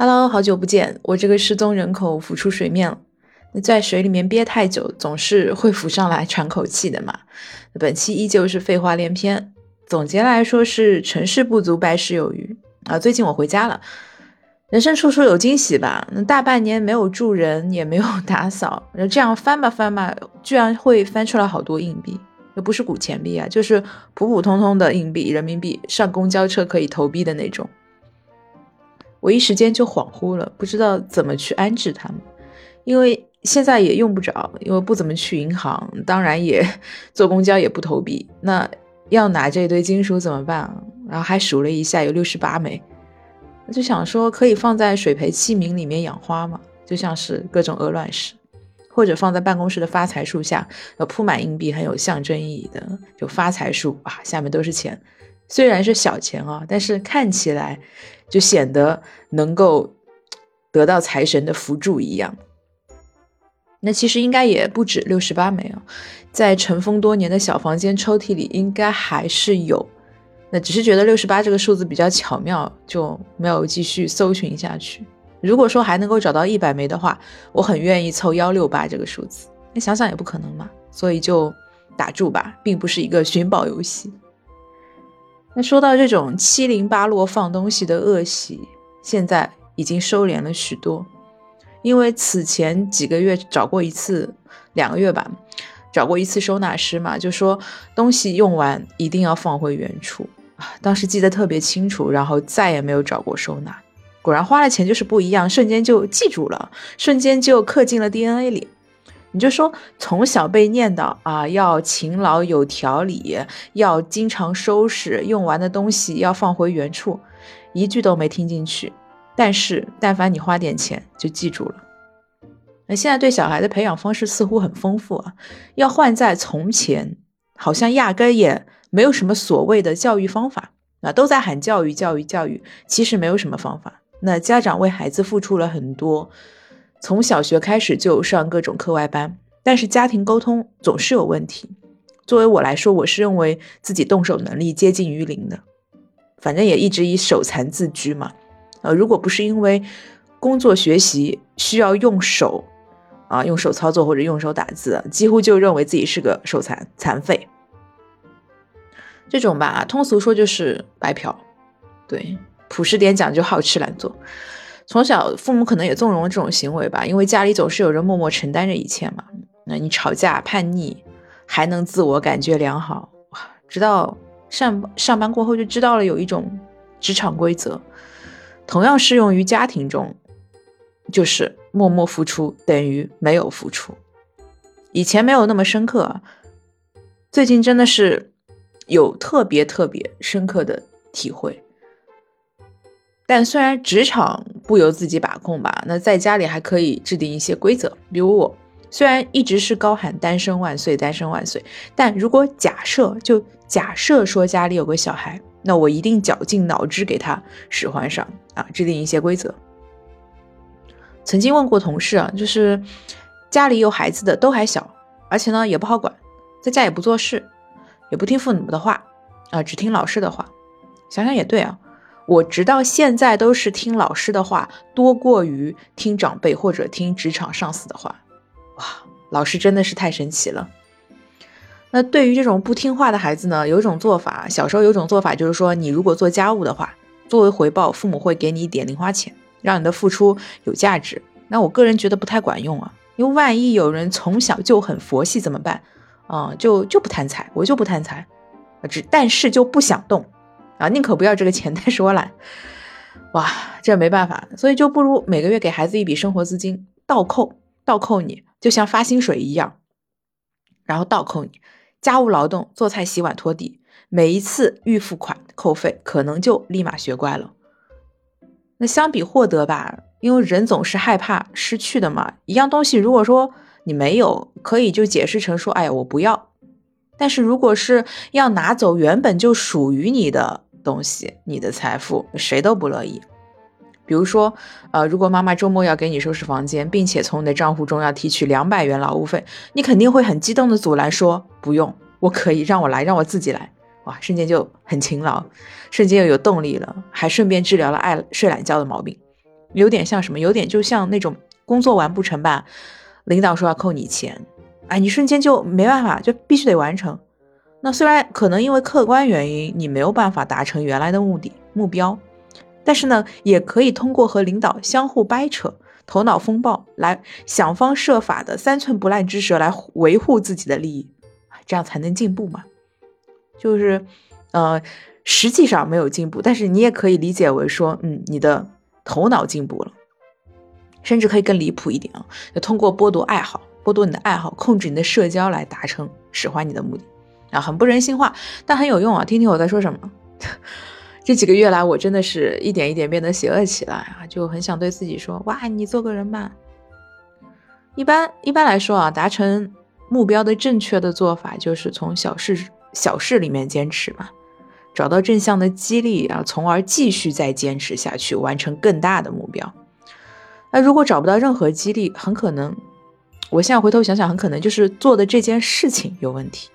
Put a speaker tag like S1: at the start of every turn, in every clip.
S1: Hello，好久不见，我这个失踪人口浮出水面了。那在水里面憋太久，总是会浮上来喘口气的嘛。本期依旧是废话连篇，总结来说是成事不足败事有余啊。最近我回家了，人生处处有惊喜吧。那大半年没有住人，也没有打扫，那这样翻吧翻吧，居然会翻出来好多硬币，又不是古钱币啊，就是普普通通的硬币，人民币，上公交车可以投币的那种。我一时间就恍惚了，不知道怎么去安置他们，因为现在也用不着，因为不怎么去银行，当然也 坐公交也不投币。那要拿这堆金属怎么办？然后还数了一下，有六十八枚，就想说可以放在水培器皿里面养花嘛，就像是各种鹅卵石，或者放在办公室的发财树下，呃，铺满硬币，很有象征意义的，就发财树啊，下面都是钱。虽然是小钱啊，但是看起来就显得能够得到财神的扶助一样。那其实应该也不止六十八枚啊，在尘封多年的小房间抽屉里应该还是有。那只是觉得六十八这个数字比较巧妙，就没有继续搜寻下去。如果说还能够找到一百枚的话，我很愿意凑幺六八这个数字。那想想也不可能嘛，所以就打住吧，并不是一个寻宝游戏。那说到这种七零八落放东西的恶习，现在已经收敛了许多。因为此前几个月找过一次，两个月吧，找过一次收纳师嘛，就说东西用完一定要放回原处啊。当时记得特别清楚，然后再也没有找过收纳。果然花了钱就是不一样，瞬间就记住了，瞬间就刻进了 DNA 里。你就说从小被念叨啊，要勤劳有条理，要经常收拾用完的东西要放回原处，一句都没听进去。但是但凡你花点钱，就记住了。那现在对小孩的培养方式似乎很丰富啊，要换在从前，好像压根也没有什么所谓的教育方法啊，都在喊教育教育教育，其实没有什么方法。那家长为孩子付出了很多。从小学开始就上各种课外班，但是家庭沟通总是有问题。作为我来说，我是认为自己动手能力接近于零的，反正也一直以手残自居嘛。呃，如果不是因为工作学习需要用手啊，用手操作或者用手打字，几乎就认为自己是个手残残废。这种吧，通俗说就是白嫖。对，朴实点讲就好吃懒做。从小父母可能也纵容这种行为吧，因为家里总是有人默默承担着一切嘛。那你吵架叛逆还能自我感觉良好，直到上上班过后就知道了有一种职场规则，同样适用于家庭中，就是默默付出等于没有付出。以前没有那么深刻，最近真的是有特别特别深刻的体会。但虽然职场不由自己把控吧，那在家里还可以制定一些规则。比如我虽然一直是高喊单身万岁，单身万岁，但如果假设就假设说家里有个小孩，那我一定绞尽脑汁给他使唤上啊，制定一些规则。曾经问过同事啊，就是家里有孩子的都还小，而且呢也不好管，在家也不做事，也不听父母的话啊，只听老师的话。想想也对啊。我直到现在都是听老师的话多过于听长辈或者听职场上司的话，哇，老师真的是太神奇了。那对于这种不听话的孩子呢，有一种做法，小时候有一种做法就是说，你如果做家务的话，作为回报，父母会给你一点零花钱，让你的付出有价值。那我个人觉得不太管用啊，因为万一有人从小就很佛系怎么办？啊，就就不贪财，我就不贪财，只但是就不想动。啊，宁可不要这个钱，但是我懒，哇，这没办法，所以就不如每个月给孩子一笔生活资金，倒扣，倒扣你，就像发薪水一样，然后倒扣你家务劳动，做菜、洗碗、拖地，每一次预付款扣费，可能就立马学乖了。那相比获得吧，因为人总是害怕失去的嘛，一样东西如果说你没有，可以就解释成说，哎呀，我不要。但是如果是要拿走原本就属于你的。东西，你的财富谁都不乐意。比如说，呃，如果妈妈周末要给你收拾房间，并且从你的账户中要提取两百元劳务费，你肯定会很激动的阻拦说：“不用，我可以，让我来，让我自己来。”哇，瞬间就很勤劳，瞬间又有动力了，还顺便治疗了爱睡懒觉的毛病。有点像什么？有点就像那种工作完不成吧，领导说要扣你钱，哎，你瞬间就没办法，就必须得完成。那虽然可能因为客观原因你没有办法达成原来的目的目标，但是呢，也可以通过和领导相互掰扯、头脑风暴来想方设法的三寸不烂之舌来维护自己的利益，这样才能进步嘛。就是，呃，实际上没有进步，但是你也可以理解为说，嗯，你的头脑进步了，甚至可以更离谱一点啊，就通过剥夺爱好、剥夺你的爱好、控制你的社交来达成使唤你的目的。啊，很不人性化，但很有用啊！听听我在说什么。这几个月来，我真的是一点一点变得邪恶起来啊，就很想对自己说：哇，你做个人吧。一般一般来说啊，达成目标的正确的做法就是从小事小事里面坚持嘛，找到正向的激励啊，从而继续再坚持下去，完成更大的目标。那如果找不到任何激励，很可能，我现在回头想想，很可能就是做的这件事情有问题。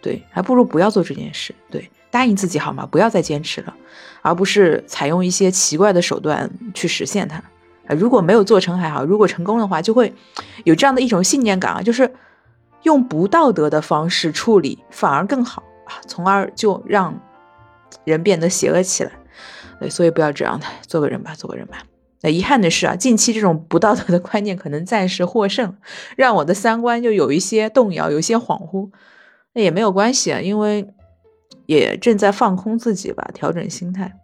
S1: 对，还不如不要做这件事。对，答应自己好吗？不要再坚持了，而不是采用一些奇怪的手段去实现它。啊，如果没有做成还好，如果成功的话，就会有这样的一种信念感啊，就是用不道德的方式处理反而更好啊，从而就让人变得邪恶起来。对，所以不要这样的，做个人吧，做个人吧。那遗憾的是啊，近期这种不道德的观念可能暂时获胜，让我的三观就有一些动摇，有一些恍惚。那也没有关系啊，因为也正在放空自己吧，调整心态，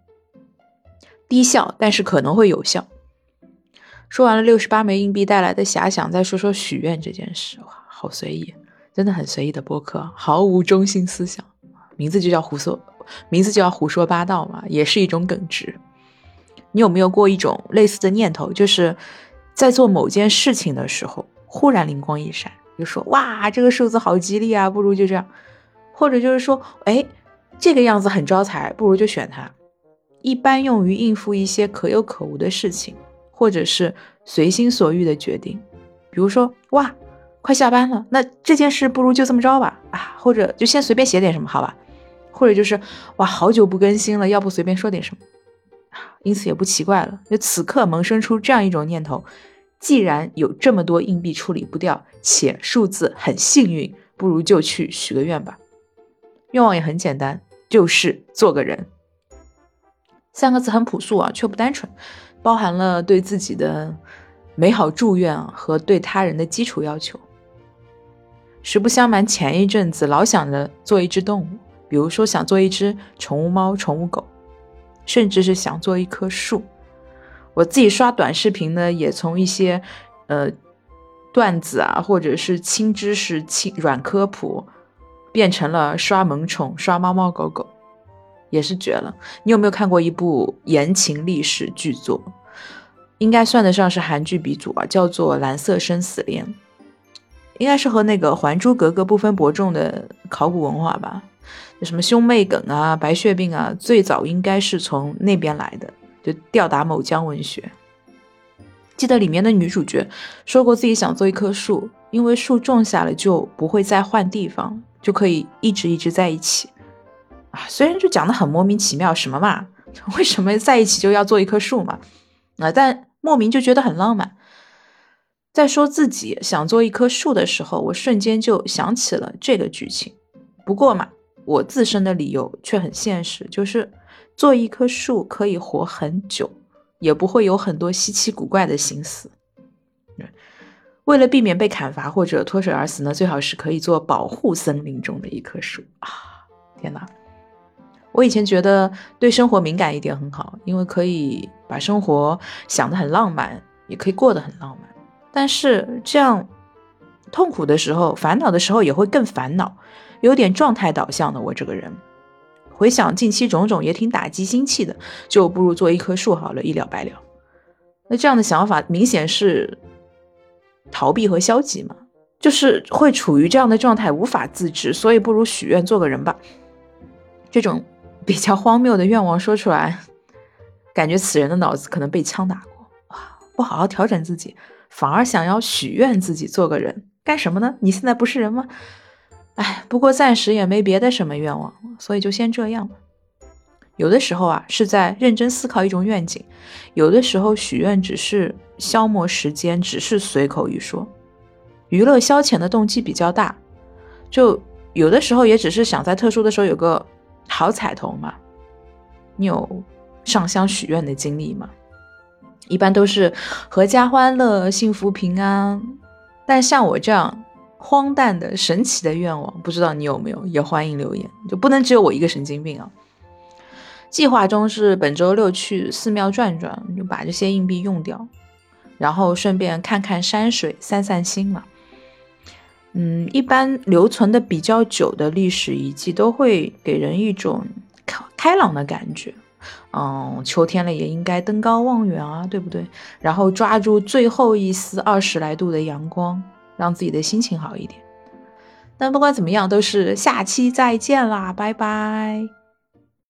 S1: 低效，但是可能会有效。说完了六十八枚硬币带来的遐想，再说说许愿这件事。哇，好随意，真的很随意的播客，毫无中心思想，名字就叫胡说，名字就叫胡说八道嘛，也是一种耿直。你有没有过一种类似的念头，就是在做某件事情的时候，忽然灵光一闪？就说哇，这个数字好吉利啊，不如就这样，或者就是说，哎，这个样子很招财，不如就选它。一般用于应付一些可有可无的事情，或者是随心所欲的决定。比如说，哇，快下班了，那这件事不如就这么着吧，啊，或者就先随便写点什么，好吧？或者就是哇，好久不更新了，要不随便说点什么，因此也不奇怪了，就此刻萌生出这样一种念头。既然有这么多硬币处理不掉，且数字很幸运，不如就去许个愿吧。愿望也很简单，就是做个人。三个字很朴素啊，却不单纯，包含了对自己的美好祝愿和对他人的基础要求。实不相瞒，前一阵子老想着做一只动物，比如说想做一只宠物猫、宠物狗，甚至是想做一棵树。我自己刷短视频呢，也从一些呃段子啊，或者是轻知识、轻软科普，变成了刷萌宠、刷猫猫狗狗，也是绝了。你有没有看过一部言情历史剧作？应该算得上是韩剧鼻祖啊，叫做《蓝色生死恋》，应该是和那个《还珠格格》不分伯仲的考古文化吧？什么兄妹梗啊、白血病啊，最早应该是从那边来的。就吊打某江文学。记得里面的女主角说过自己想做一棵树，因为树种下了就不会再换地方，就可以一直一直在一起。啊，虽然就讲的很莫名其妙，什么嘛，为什么在一起就要做一棵树嘛？啊，但莫名就觉得很浪漫。在说自己想做一棵树的时候，我瞬间就想起了这个剧情。不过嘛，我自身的理由却很现实，就是。做一棵树可以活很久，也不会有很多稀奇古怪的心思。为了避免被砍伐或者脱水而死呢，最好是可以做保护森林中的一棵树啊！天哪，我以前觉得对生活敏感一点很好，因为可以把生活想得很浪漫，也可以过得很浪漫。但是这样痛苦的时候、烦恼的时候也会更烦恼，有点状态导向的我这个人。回想近期种种，也挺打击心气的，就不如做一棵树好了，一了百了。那这样的想法明显是逃避和消极嘛，就是会处于这样的状态，无法自制，所以不如许愿做个人吧。这种比较荒谬的愿望说出来，感觉此人的脑子可能被枪打过啊！不好好调整自己，反而想要许愿自己做个人，干什么呢？你现在不是人吗？哎，不过暂时也没别的什么愿望，所以就先这样吧。有的时候啊是在认真思考一种愿景，有的时候许愿只是消磨时间，只是随口一说，娱乐消遣的动机比较大，就有的时候也只是想在特殊的时候有个好彩头嘛。你有上香许愿的经历吗？一般都是阖家欢乐、幸福平安。但像我这样荒诞的、神奇的愿望，不知道你有没有？也欢迎留言，就不能只有我一个神经病啊！计划中是本周六去寺庙转转，就把这些硬币用掉，然后顺便看看山水，散散心嘛。嗯，一般留存的比较久的历史遗迹都会给人一种开开朗的感觉。嗯，秋天了也应该登高望远啊，对不对？然后抓住最后一丝二十来度的阳光，让自己的心情好一点。但不管怎么样，都是下期再见啦，拜拜。